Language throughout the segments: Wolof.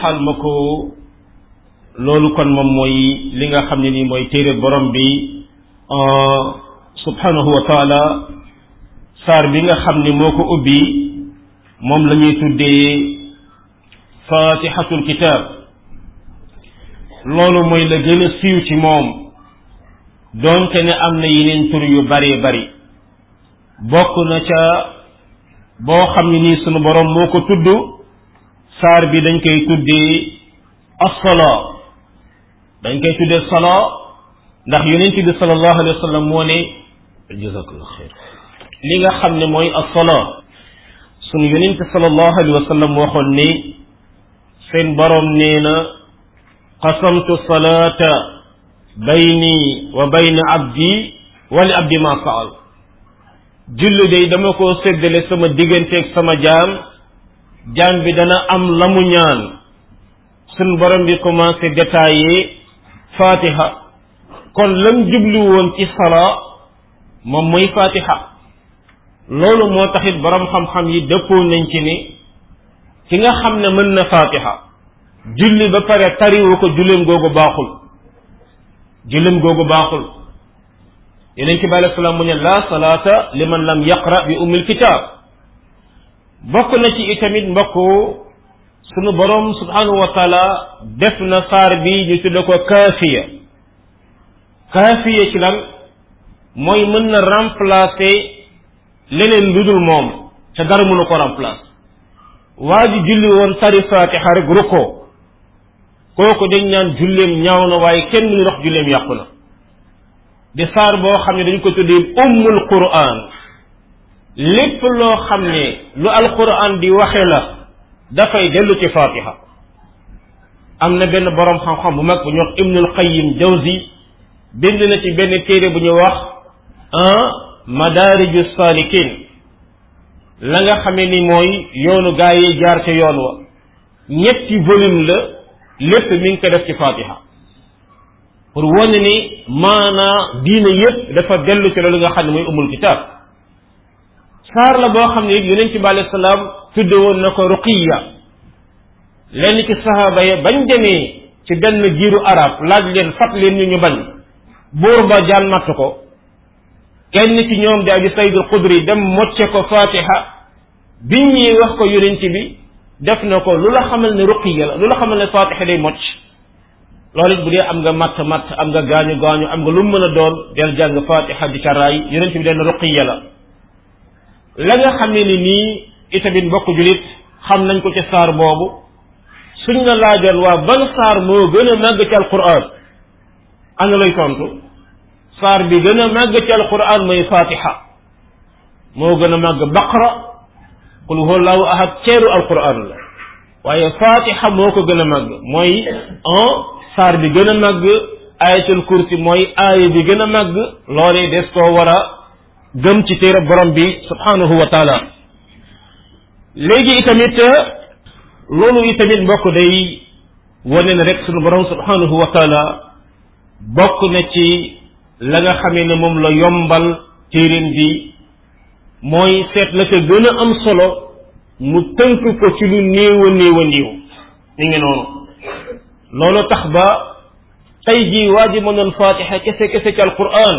xal ma ko loolu kon moom mooy li nga xam ne nii mooy téere borom bi subhanahu wa taala saar bi nga xam ne moo ko ubbi moom la ñuy tuddee fatihatul kitab loolu mooy la gën a siiw ci moom doonte ne am na yeneen tur yu baree bari bokk na ca boo xam ne nii sunu borom moo ko tudd saar bi dañ koy tuddee asala dañ koy tuddee sala ndax yonent bi sallallahu alayhi wa sallam moo ne jazakallahu xeer li nga xam ne mooy asala sunu yonent sallallahu alayhi wa sallam waxoon ne seen boroom nee na qasamtu salaata bayni wa bayna abdi wa li abdi ma saal julli day dama koo séddale sama digganteeg sama jaam jaam bi dana am la mu ñaan sun borom bi commencé détaillé fatiha kon lam jublu woon ci sala moom mooy fatiha loolu moo taxit borom xam-xam yi dëppoo nañ ci ni ki nga xam ne mën na fatiha julli ba pare tariwu ko julleem googu baaxul julleem googu baaxul yeneen ci bàyyi salaam mu ne laa salaata liman lam yaqra bi ummil kitaab bokk na ci itamit mbokk sunu borom subhanahu wa taala def na saar bi ñu tudde ko kaafiya kaafiya ci lan mooy mën na remplacer leneen lu dul moom te dara mënu ko remplacer waa ji julli woon tari fatiha rek rukkoo kooku dañ naan julleem ñaaw na waaye kenn mënu wax julleem yàqu na di saar boo xam ne dañ ko tuddee ummul quran lépp loo xam ne lu alquran di waxe la dafay dellu ci fatiha am na benn boroom xam-xam bu mag bu ñuy wax ibnul qayim jawzi bind na ci benn téere bu ñuy wax un madariju salikin la nga xamee ni mooy yoonu gaa yi jaar ca yoon wa ñetti volume la lépp mi ngi ko def ci fatiha pour wane ni maanaa diine yépp dafa dellu ci loolu nga xam ne mooy umul kitaab saar la boo xam ne it yonent bi alayhi salaam tudde woon na ko ruqiya lenn ci sahaaba ya bañ demee ci benn giiru arab laaj leen fat leen ñu ñu bañ buur ba jaan matt ko kenn ci ñoom di abi saydul xudri dem mocce ko fatiha bi ñuy wax ko yonent bi def na ko lu la xamal ne ruqiya la lu la xamal ne faatixa day mocc loolu it bu dee am nga matt matt am nga gaañu gaañu am nga lu mu mën a doon del jàng faatixa di ca raay yonent bi dana ruqiya la la nga xamee ni nii itamit mbokk julit xam nañ ko ci saar boobu suñ la laajoon waa ban saar moo gën a màgg ci alquran ana lay tontu saar bi gën a màgg ci alquran mooy fatiha moo gën a màgg baqara qul huwa allahu ahad ceeru alquran la waaye fatiha moo ko gën a màgg mooy un saar bi gën a màgg ayatul kursi mooy aaya bi gën a màgg loolee des koo war a gëm ci téere borom bi subhanahu wa taala léegi itamit loolu itamit mbokk day wane ne rek sunu borom subhanahu wa taala bokk na ci la nga xamee ne moom la yombal téeréen bi mooy seet la ca gën a am solo mu tënk ko ci lu néew a néew a néew mi ngi noonu loolu tax ba tey jii waa ji mënoon fatiha kese kese ci alquran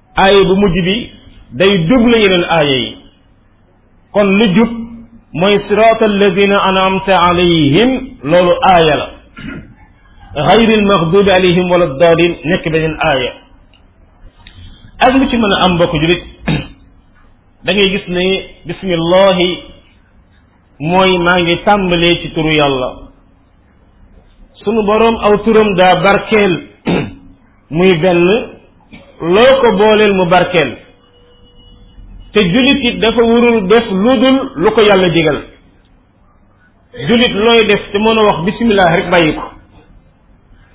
aaya bu mujj bi day double yeneen aaya yi kon lu jub mooy siraat alladina anamta alayhim loolu aaya la xayri almaxdubi alayhim wala dalin nekk beneen aaya ak lu ci mën a am mbokk julit da ngay gis ne bismillahi mooy maa ngi tàmbalee ci turu yàlla sunu boroom aw turam daa barkeel muy benn loo ko booleel mu barkeel te jullit it dafa warul def lu dul lu ko yàlla digal jullit looy def te mën a wax bismillah rek bàyyi ko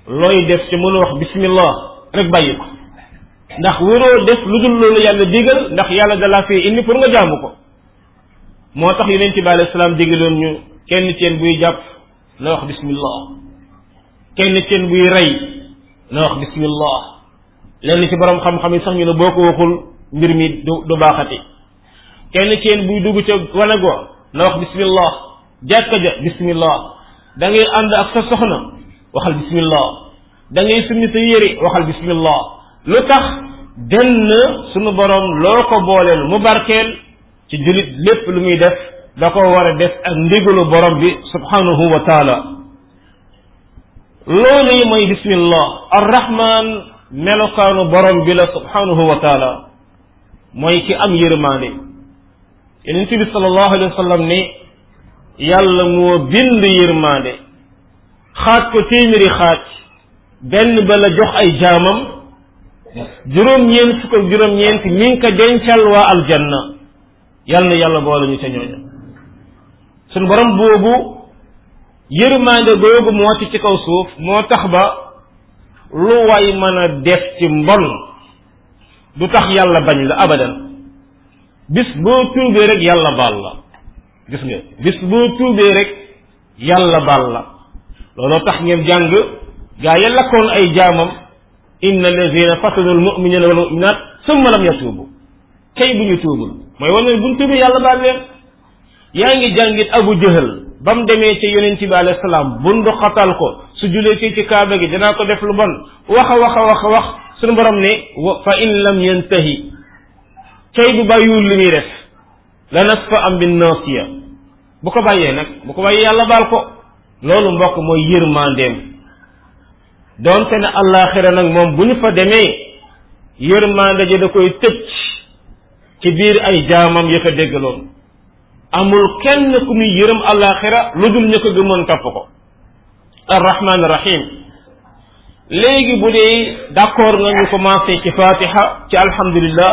looy def te mën a wax bismillah rek bàyyi ko ndax waroo def lu dul loolu yàlla digal ndax yàlla dalaa fee indi pour nga jaamu ko moo tax yonent bi alayhi salaam digaloon ñu kenn ci yéen buy jàpp na wax bismillah kenn ci yéen buy rey na wax bismillah lenn ci borom xam-xam yi sax ñu ne boo ko waxul mbir mi du du baaxati kenn ci yéen buy dugg ca wanag wa na wax bismillah jàkka ja bismillah da ngay ànd ak sa soxna waxal bismillah da ngay summi sa yére waxal bismillah lu tax denn sunu borom loo ko booleel mu barkeel ci julit lépp lu muy def da ko war a def ak ndigalu borom bi subhanahu wa taala loolu yi mooy bismillah arrahman melokaanu borom bi la subhanahu wa taala mooy ki am yërmaande yonent bi sallallahu alayhi wa sallam ne yàlla moo bind yërmaande xaaj ko téeméeri xaaj benn ba la jox ay jaamam juróom-ñeent fukk ak juróom-ñeent mi ngi ko dencal waa aljanna yal na yàlla boole ñu ca ñooña suñu borom boobu yërmaande googu moo ci ci kaw suuf moo tax ba lu way mën a def ci mbon du tax yàlla bañ la abadan bis boo tuubee rek yàlla baal la gis nga bis boo tuubee rek yàlla baal la looloo tax ngeen jàng gaa ya lakkoon ay jaamam inna alladina fatanu almuminina wal muminat summa lam yatuubu kay bu ñu tuubul mooy wane ne bu ñu tuubee yàlla baal leen yaa ngi jàngit abu jëhal ba mu demee ci yonent bi alayhi salaam bundu xatal ko su julee ci ci kaaba gi dinaa ko def lu bon wax a wax a wax a wax suñu borom ne wa fa in lam yantahi kay bu bàyyiwul li muy def la nasfa am bi nasiya bu ko bàyyee nag bu ko bàyyee yàlla baal ko loolu mbokk mooy yërmandeem doonte ne àllaaxira nag moom bu ñu fa demee yërmande ji da koy tëj ci biir ay jaamam ya ko déggaloon amul kenn ku muy yërëm àllaaxira lu dul ñu ko gëmoon topp ko arrahman rahim léegi bu dee d'accord nga ñu commencé ci fatiha ci alhamdulillah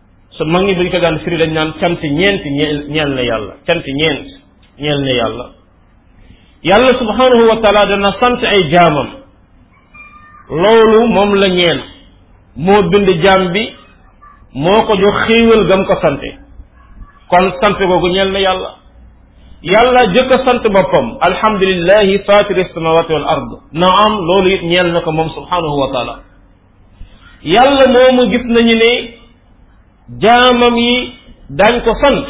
su mag ñi buñ ko daan firi dañ naan cant ñeent ñeel ñeel na yàlla cant ñeent ñeel na yàlla yàlla subhanahu wa taala dana sant ay jaamam loolu moom la ñeel moo bind jaam bi moo ko jox xéewal gam ko sante kon sant googu ñeel na yàlla yàlla jëkk a sant boppam alhamdulillahi fatiri samawati wal ard naam loolu it ñeel na ko moom subhanahu wa taala yàlla moomu gis nañu ne jaamam yi daañ ko sant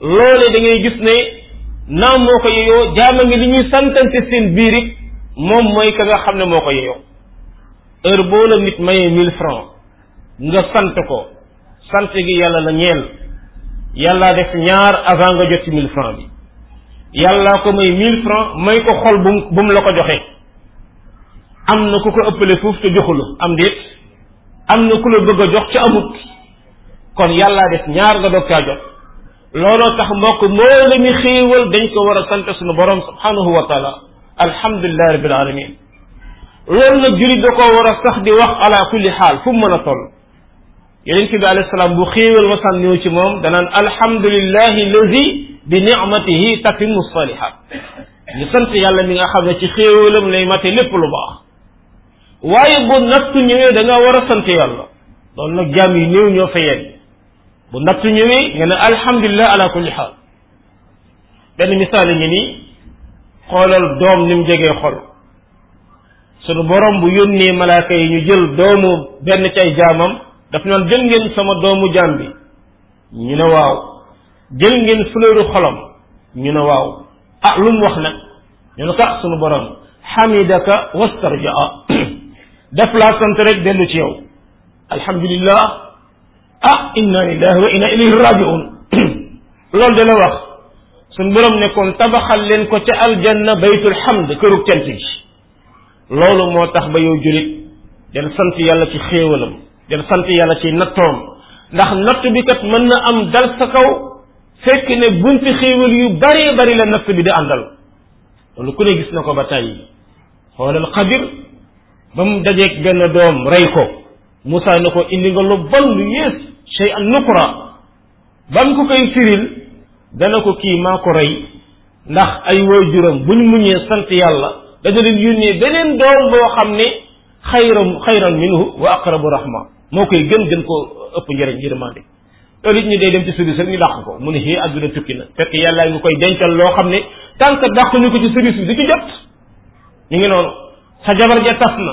loole da ngay gis ne naam moo ko yeyoo jaamam yi li ñuy santante seen biir it moom mooy ka nga xam ne moo ko yeyoo heure boo la nit mayee mille francs nga sant ko sant gi yàlla la ñeel yàlla def ñaar avant nga jot ci mille francs bi yàlla ko may mille francs may ko xol bu mu bu mu la ko joxee am na ku ko ëppale foofu te joxula am déet am na ku la bëgg a jox ci amut kon yàllaa def ñaar nga doog caa jot looloo tax mbokk mboole mi xéewal dañ ko war a sant suñu borom subhanahu wa taala alhamdulilah rabbil alamin loolu nag julit da koo war a sax di wax ala kulli xaal fu mu mën a toll yonent bi alayhi salaam bu xéewal ma sànniw ci moom danaan alhamdulilahi lazi bi nicmatihi tatimu salihat ñu sant yàlla mi nga xam ne ci xéewalam lay mate lépp lu baax waaye bu nattu ñëwee da nga war a sant yàlla loolu nag jaam yi néew ñoo fa yegg bu nattu ñëwee nga ne alhamdulilah ala kulli xaal benn misaal ngi nii xoolal doom ni mu jegee xol sunu borom bu yónnee malaaka yi ñu jël doomu benn cay jaamam daf naan jël ngeen sama doomu jaam bi ñu ne waaw jël ngeen fleuru xolam ñu ne waaw ah lu mu wax nag ñu ne ko ah sunu borom xamidaka wastarjaa def laa sant rek dellu ci yow alhamdulillah ah inna lillahi wa inna ilayhi rajiun loolu de la wax suñ borom ne kon tabaxal leen ko ca aljanna baytul hamd kërug cant gi loolu moo tax ba yow julit del sant yàlla ci xéewalam del sant yàlla ci nattoom ndax natt bi kat mën na am dal sa kaw fekk ne bunti xéewal yu bari bari la natt bi di àndal loolu ku ne gis na ko ba tàyyi xoolal xadir ba mu dajeeg benn doom rey ko Moussa ne ko indi nga lu bon lu yées shay an nukra ba mu ko koy firil dana ko kii maa ko rey ndax ay waajuram bu ñu muñee sant yàlla dañu leen yónnee beneen doom boo xam ne xayran xayran minhu wa aqrabu rahma moo koy gën gën koo ëpp njëriñ yërmande loolu it ñu day dem ci service rek ñu dàq ko mu ne xii àdduna tukki na fekk yàlla ngi koy dencal loo xam ne tant que dàq ñu ko ci service bi du ci jot ñu ngi noonu sa jabar ja tas na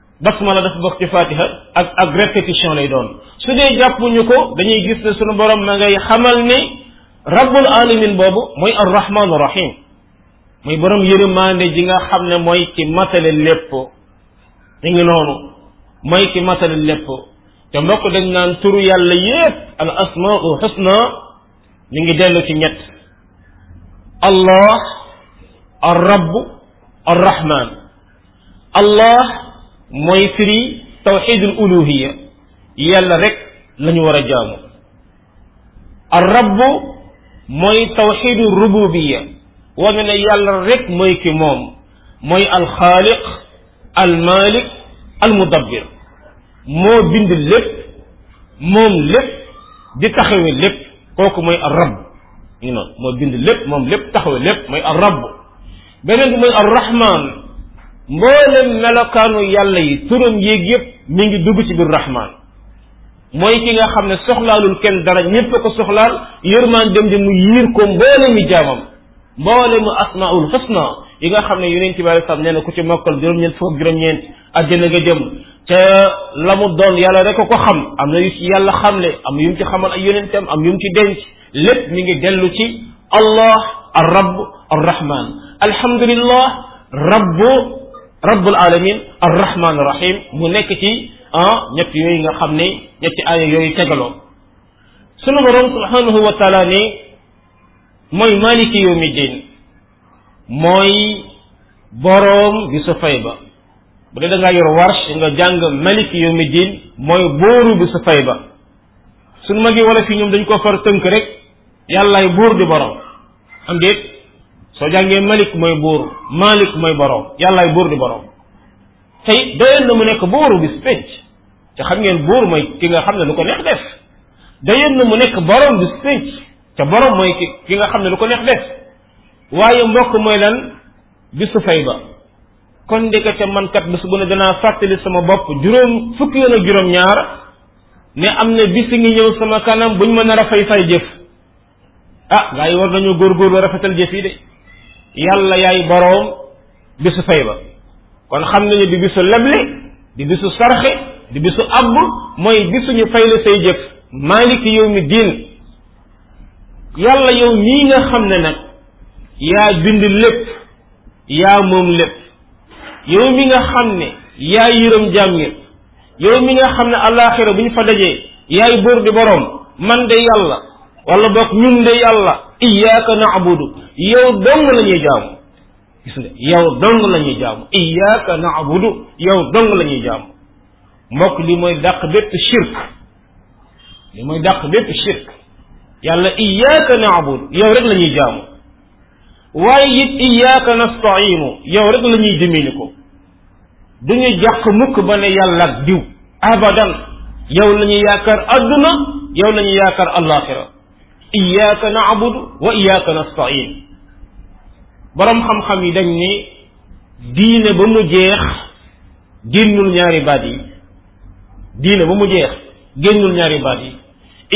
basmala dafa bokk ci fatiha ak ak répétition lay doon su dee jàppuñu ko dañuy gis ne sunu borom ma ngay xamal ne rabbul alamin boobu mooy arrahmanu rahim muy borom yërmande ji nga xam ne mooy ki matale lépp mi ngi noonu mooy ki matale lépp te mbokk dañ naan turu yàlla yépp al asmaul husna mi ngi dellu ci ñett allah ar rabb ar rahman allah mooy firi tawxidul uluhiya yàlla rek la ñu war a jaamu ar rabb mooy tawxidul rububiya wane ne yàlla rek mooy ki moom mooy alxaaliq almalik almudabbir moo bind lépp moom lépp di taxawe lépp kooku mooy ar rabb ñu noonu moo bind lépp moom lépp taxawe lépp mooy ar rabb beneen bi mooy arrahman mboolem melokaanu yàlla yi turam yéeg yépp mi ngi dugg ci biir rahman mooy ki nga xam ne soxlaalul kenn dara ñépp ko soxlaal yërmaan dem di mu yiir ko mboolemi jaamam mboolemu asmaul husna yi nga xam ne yonent bi alei salaam nee na ku ci mokkal juróom-ñeent fukk juróom-ñeent àjjana nga jëm te la mu doon yàlla rek ko xam am na yu ci yàlla xamle am na yu mu ci xamal ay yonentam am yu mu ci denc lépp mi ngi dellu ci allah ar rabb ar rahman alhamdulillah rabbu rabbul alamin ar rahman ar rahim mu nekk ci ah ñett yooyu nga xam ne ñetti aaya yooyu tegaloo sunu borom subhanahu wa taala ne mooy maliki yawmi din mooy boroom bi su fay ba bu dee da ngaa yor warsh nga jàng maliki yawmi din mooy bóoru bi su fay ba suñ magi wala fi ñoom dañ ko far tënk rek yàllaay buur di borom am déet soo jàngee malik mooy buur malik mooy borom yàllaay buur di borom tey doyoon na mu nekk buuru bis pénc te xam ngeen buur mooy ki nga xam ne lu ko neex def doyoon na mu nekk borom bis pénc te borom mooy ki ki nga xam ne lu ko neex def waaye mbokk mooy lan bisu fay ba kon ndekete man kat bés bu ne danaa fàttali sama bopp juróom fukki yoon ak juróom ñaar ne am na bis ngi ñëw sama kanam buñ mën a rafay fay jëf ah gaa yi war nañu góorgóorlu rafetal jëf yi de yàlla yaay boroom bisu fay ba kon xam nañu di bisu leble di bisu sarxe di bisu àbb mooy bisu ñu fay la say jëf maaliki yow mi diin yàlla yow mii nga xam ne nag yaa bind lépp yaa moom lépp yow mi nga xam ne yaa yërëm jaam ñépp yow mi nga xam ne àllaaxira bu ñu fa dajee yaay buur di boroom man de yàlla wala boog ñun de yàlla iyaaka naabudu yow dong la ñuy jaamu gis nga yow dong la ñuy jaamu iyaaka naabudu yow dong la ñuy jaamu mbokk li mooy dàq bépp shirk li mooy dàq bépp shirk yàlla iyaaka naabudu yow rek la ñuy jaamu waaye it iyaaka nastainu yow rek la ñuy dimbali ko du ñu jàq mukk ba ne yàlla ak diw abadan yow la ñuy yaakaar adduna yow la ñuy yaakaar alaxira iyaaka naabudu wa iyaaka nastain boroom xam-xam yi dañ ne diine ba mu jeex génnul ñaari baat yi diine ba mu jeex génnul ñaari baat yi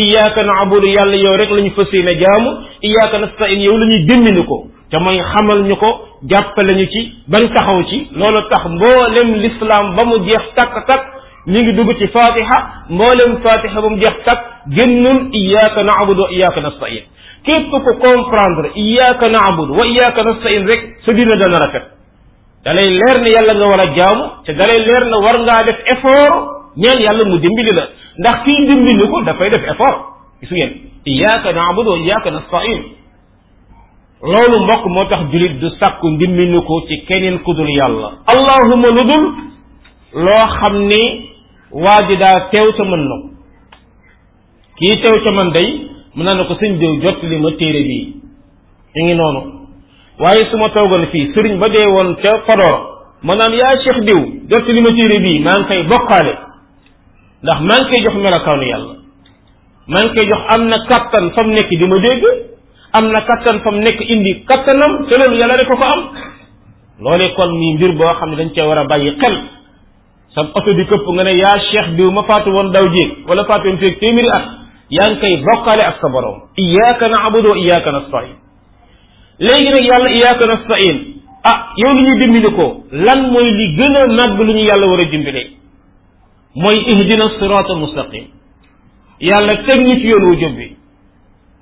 iyaaka naabudu yàlla yow rek la ñu fas yéene jaamu iyaaka nastain yow la ñuy dimbali ko te mooy xamal ñu ko jàppale ñu ci bañ taxaw ci loolu tax mboolem lislaam ba mu jeex takk-takk ñu ngi dugg ci fatiha mboolem fatiha ba mu jeex takk génnul iyaaka naabudu wa iyaaka nastain képp ko comprendre iyaaka naabudu wa iyaaka nastain rek sa dina dana rafet dalay leer ne yàlla nga war a jaamu te dalay leer na war ngaa def effort ñaan yàlla mu dimbali la ndax kii dimbali ko dafay def effort gis ngeen iyyaka na'budu wa iyyaka nasta'in loolu mbokk moo tax julit du sàkku ndimbali ko ci keneen ku dul yàlla allahuma lu dul loo xam ni waa ji daa teew te mën na ko kii teew ca man day mën naa ne ko sëñ diw jot li ma téere bii mi ngi noonu waaye su ma toogoon fii sëriñ ba dee woon ca Podor ma naan yaa cheikh diw jot li ma téere bii maa ngi koy bokkaale ndax maa ngi koy jox melokaanu yàlla maa ngi koy jox am na kattan fa mu nekk di ma dégg am na kattan fa mu nekk indi kattanam te loolu yàlla rek ko ko am loolee kon mi mbir boo xam ne dañ cee war a bàyyi xel sa oto di këpp nga ne yaa cheikh diw ma faatu woon daw jéeg wala faatu woon feeg téeméeri at yaa ngi koy bokkale ak sa borom iyyaka na'budu wa iyyaka nasta'in léegi nag yàlla iyyaka nasta'in ah yow li ñuy dimbali ko lan mooy li gën a màgg lu ñu yàlla war a dimbali mooy ihdina siratal mustaqim yàlla teg ñu ci yoon wu jub bi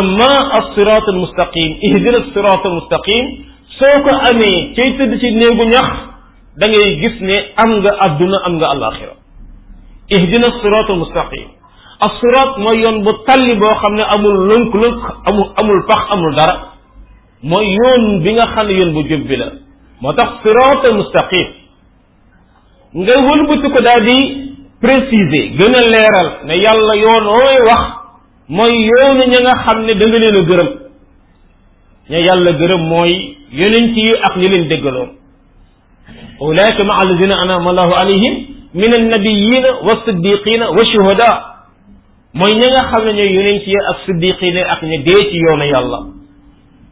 amma as-sirat al-mustaqim ihdina as-sirat al-mustaqim soo ko amee cay tëdd ci néegu ñax da ngay gis ne am nga adduna am nga alaxira ihdina as-sirat al-mustaqim as-sirat mooy yoon bu talli boo xam ne amul lënk-lënk amul amul pax amul dara mooy yoon bi nga xam ne yoon bu jub bi la moo tax sirat al-mustaqim nga wëlbati ko daal di préciser gën a leeral ne yàlla yoon ooy wax mooy yoonu ña nga xam ne da nga leen a gërëm ña yàlla gërëm mooy yonent yi ak ñi leen déggaloon ulaika maa alladina anama allahu alayhim min annabiyina wa siddiqina wa shuhada mooy ña nga xam ne ñooy yonent yi ak siddiqina ak ña dee ci yoonu yàlla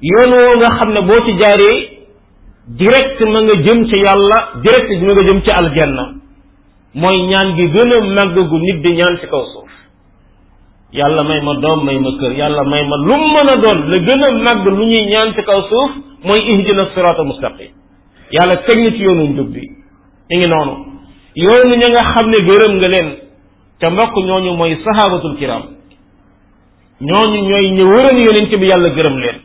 yoon woo nga xam ne boo ci jaaree direct ma nga jëm ci yàlla direct ma nga jëm ci aljanna mooy ñaan gi gën a màgg gu nit di ñaan ci kaw suuf yàlla may ma doom may ma kër yàlla may ma lu mën a doon la gën a màgg lu ñuy ñaan ci kaw suuf mooy ihdina sirata mustaqim yàlla teg na ci yoonu njub bi mi ngi noonu yoonu ña nga xam ne gërëm nga leen te mbokk ñooñu mooy sahabatul kiram ñooñu ñooy ñu wëran yonent bi yàlla gërëm leen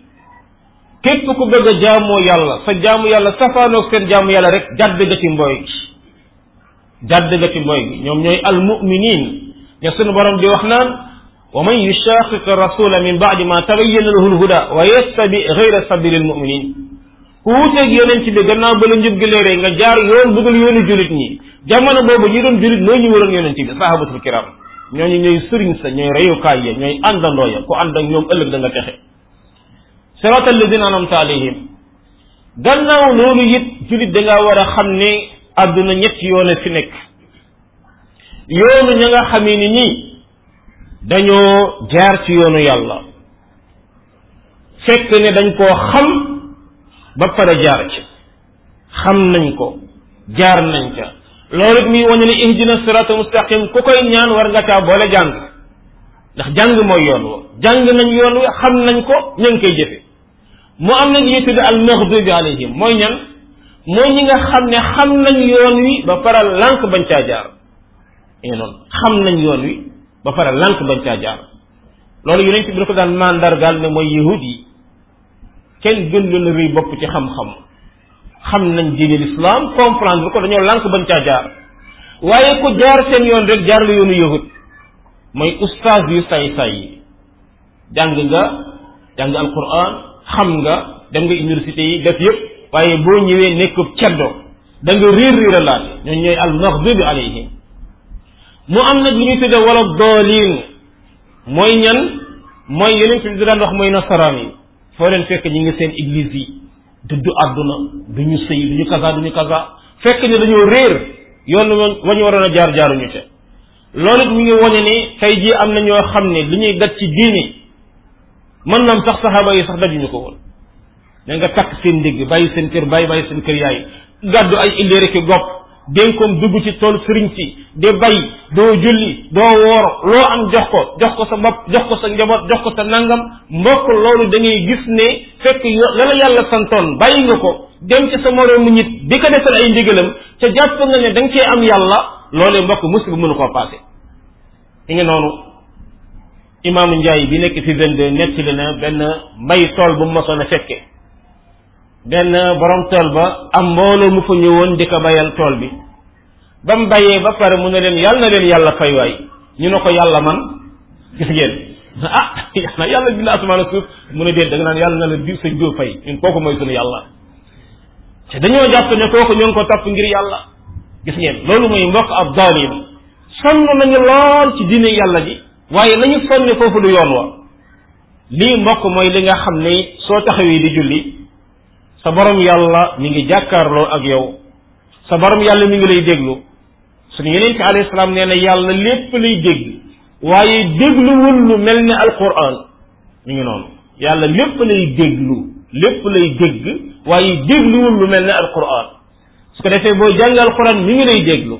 képp ku bëgg a jaamoo yàlla sa jaamu yàlla safaanoog seen jaamu yàlla rek jàdd nga ci mbooy gi jàdd nga ci mbooy gi ñoom ñooy al muminin ña sunu borom di wax naan wa man yushaqiq rasula min baadi ma tabayyana lahu lhuda wa yattabi gayra sabili lmuminin ku wuuteeg yonent bi gannaaw ba la njub gi léeree nga jaar yoon bëggal yoonu julit ñi jamono boobu ñi doon julit mooy ñu waroon yonent bi sahabatul kiram ñooñu ñooy sëriñ sa ñooy reyukaay ya ñooy àndandoo ya ku ànd ak ñoom ëllëg da nga texe sirata alladina anamta alayhim gannaaw loolu it julit da ngaa war a xam ne àdduna ñetti yoon a fi nekk yoonu ña nga xamee ni ñii dañoo jaar ci yoonu yàlla fekk ne dañ koo xam ba pare jaar ci xam nañ ko jaar nañ ca loolu it muy wane ne ihdina siraatal mustaqim ku koy ñaan war nga caa boole jàng ndax jàng mooy yoon wa jàng nañ yoon wa xam nañ ko ña ngi koy jëfe mu am nag ñuy tudd al maxdubi alayhim mooy ñan mooy ñi nga xam ne xam nañ yoon wi ba pare lànk bañ caa jaar ñu noonu xam nañ yoon wi ba pare lànk bañ caa jaar loolu yonent bi dafa daan mandargaal ne mooy yahud yi kenn gën leen a rëy bopp ci xam-xam xam nañ diine l'islam comprendre ko dañoo lànk bañ caa jaar waaye ku jaar seen yoon rek jaar la yoonu yahut mooy ustaas yu say-say yi jàng nga jàng alquran xam nga dem nga université yi def yëpp waaye boo ñëwee nekkub ceddo da nga réer réeralaat ñooñu ñooy al maxdubi alayhim mu am nag lu ñu tuddee wala doolin mooy ñan mooy yeneen fi di daan wax mooy nasaraan yi foo leen fekk ñi ngi seen église yi duddu àdduna du ñu sëy du ñu kaza du ñu kaza fekk ni dañoo réer yoon wa ñu waroon a jaar jaaruñu ca loolu it mi ngi wone ni tey jii am na ñoo xam ne li ñuy daj ci diini mën naam sax saxaaba yi sax dajuñu ko woon da nga takk seen ndigg bàyyi seen kër bàyyi bàyyi seen kër yaay gàddu ay indi rek gopp dénkoom dugg ci tool sëriñ si de bay doo julli doo woor loo am jox ko jox ko sa bopp jox ko sa njaboot jox ko sa nangam mbokk loolu da ngay gis ne fekk la la yàlla santoon bàyyi nga ko dem ci sa moroomu nit di ko defal ay ndigalam ca jàpp nga ne da nga cee am yàlla loolee mbokk musiba mënu koo passé i nga noonu imaamu Njaay bi nekk fi 22 nettali na benn mbay tool bu mu mosoon a fekke benn borom tool ba am mbooloo mu fa ñëwoon di ko bayal tool bi ba mu bayee ba pare mu ne leen yàlla na leen yàlla fay waay ñu ne ko yàlla man gis ngeen ah na yàlla bind asamaan ak suuf mu ne déet da nga naan yàlla na la diw sëñ diw fay ñun kooku mooy sunu yàlla te dañoo jàpp ne kooku ñoo ngi ko topp ngir yàlla gis ngeen loolu mooy mbokk ab daalim sonn nañu lool ci diine yàlla ji waaye la ñu sonne foofu du yoon wa lii mbokk mooy li nga xam ne soo taxawee di julli sa borom yàlla mi ngi jàkkaarloo ak yow sa borom yàlla mi ngi lay déglu suñu yeneen ci alayhi salaam nee na yàlla lépp lay dégg waaye dégluwul lu mel ni alquran mi ngi noonu yàlla lépp lay déglu lépp lay dégg waaye dégluwul lu mel ni alquran su ko defee boo jàng alquran mi ngi lay déglu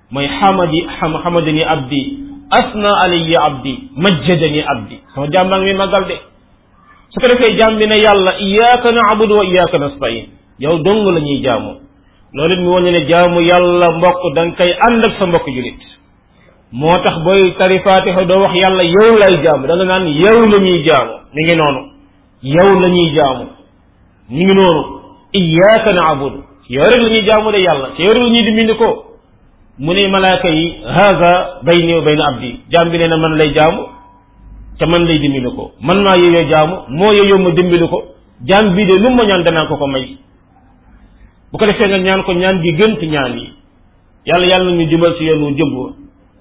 mooy xamadi xam xamadani abdi asna alayya abdi majjadani abdi sama jaam baa ngi may màggal de su ko defee jaam bi ne yàlla iyaaka naabudu wa iyaaka nastain yow dong la ñuy jaamu loolu it mu wane ne jaamu yàlla mbokk da nga koy ànd ak sa mbokk julit moo tax booy tari fatiha doo wax yàlla yow lay jaamu da nga naan yow la ñuy jaamu mi ngi noonu yow la ñuy jaamu mi ngi noonu iyyaka na'budu yow rek la ñuy jaamu de yàlla te yow rek la ñuy dimbali ko mu ne malaaka yi haza bayni wa bayna abdi jaam bi nee na man lay jaamu te man lay dimbali ko man maa yeyoo jaamu moo yeyoo ma dimbali ko jaam bii de lu ma ñaan danaa ko ko may bu ko defee nga ñaan ko ñaan gi gën ci ñaan yi yàlla yàlla ñu jubal ci yoonu jëbb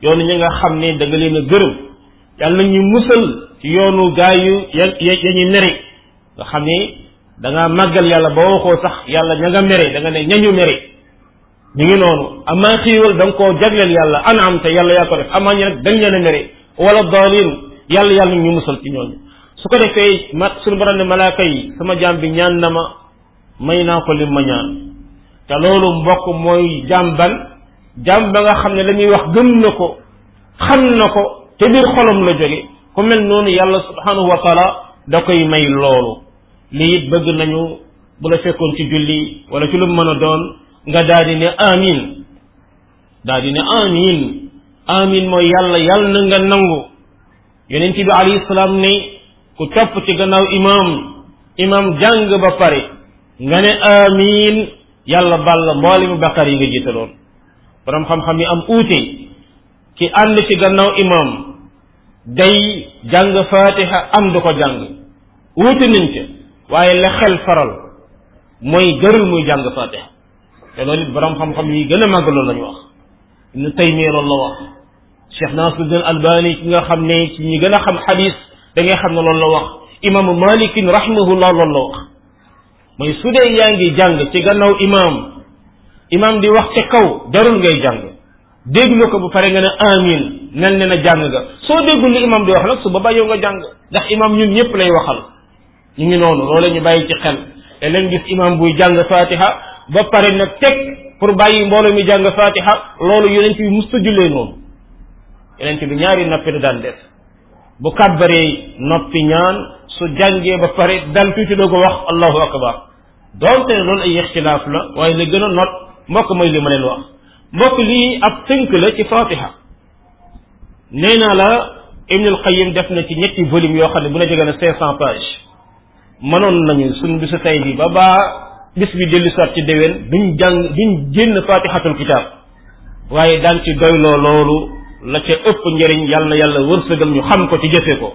yoonu ñi nga xam ne da nga leen a gërëm yàlla ñu musal ci yoonu gaayu ya ya ñu mere nga xam ne da ngaa màggal yàlla ba waxoo sax yàlla ña nga mere da nga ne ñañu mere ñu ngi noonu amaa xiiwal da nga koo jagleel yàlla anam te yàlla yaa ko def amaa ñi nag dañ leen a mere wala daalin yàlla yàlla ñu musal ci ñooñu su ko defee ma suñu borom ne malaaka yi sama jaam bi ñaan na ma may naa ko lim ma ñaan te loolu mbokk mooy jàmban jàmm ba nga xam ne la muy wax gëm na ko xam na ko te biir xolam la jóge ku mel noonu yàlla subhanahu wa taala da koy may loolu lii it bëgg nañu bu la fekkoon ci julli wala ci lu mu mën a doon nga daal di ne amin daal di ne amin amin mooy yàlla yàlla na nga nangu yonent bi alayhi salaam ne ku topp ci gannaaw imaam imaam jàng ba pare nga ne amiin yàlla baal la mboole mu bàkkaar yi nga jiitaloon borom xam-xam yi am uute ki ànd ci gannaaw imaam day jàng faatiha am du ko jàng uute nañ ca waaye la xel faral mooy gërul muy jàng faatiha te loolu it borom xam-xam yi gën a màgg loolu la ñu wax ibnu taymiya loolu la wax cheikh nasruddin albani ki nga xam ne ci ñi gën a xam xadis da ngay xam ne loolu la wax imaamu malikin rahimahullah loolu la wax mooy su dee yaa ngi jàng ci gannaaw imaam imaam di wax ca kaw jarul ngay jàng déglu ko bu pare nga ne amin mel ne na jàng nga soo déggul li imaam di wax nag su boobaa yow nga jàng ndax imaam ñun ñëpp lay waxal ñu ngi noonu loolu ñu bàyyi ci xel te leen gis imam buy jàng fatiha ba pare nag teg pour bàyyi mbooloo mi jàng fatiha loolu yonent bi musta jullee noonu yonent bi ñaari noppi da daan def bu kàbbaree noppi ñaan su jàngee ba pare dal tuuti doo ko wax allahu akbar donte ne loolu ay ixtilaaf la waaye la gën a not mbokk mooy li ma leen wax mbokk lii ab tënk la ci fatiha nee naa la Ibn al-Qayyim def na ci ñetti volume yoo xam ne bu na jege na cinq cent pages mënoon nañu suñ bisu tey bi ba baa bis bi dellu soit ci déwén duñ jàng duñ génn fatihatul kitab waaye daan ci doyloo loolu la ca ëpp njëriñ yàlla na yàlla wërsëgal ñu xam ko ci jëfe ko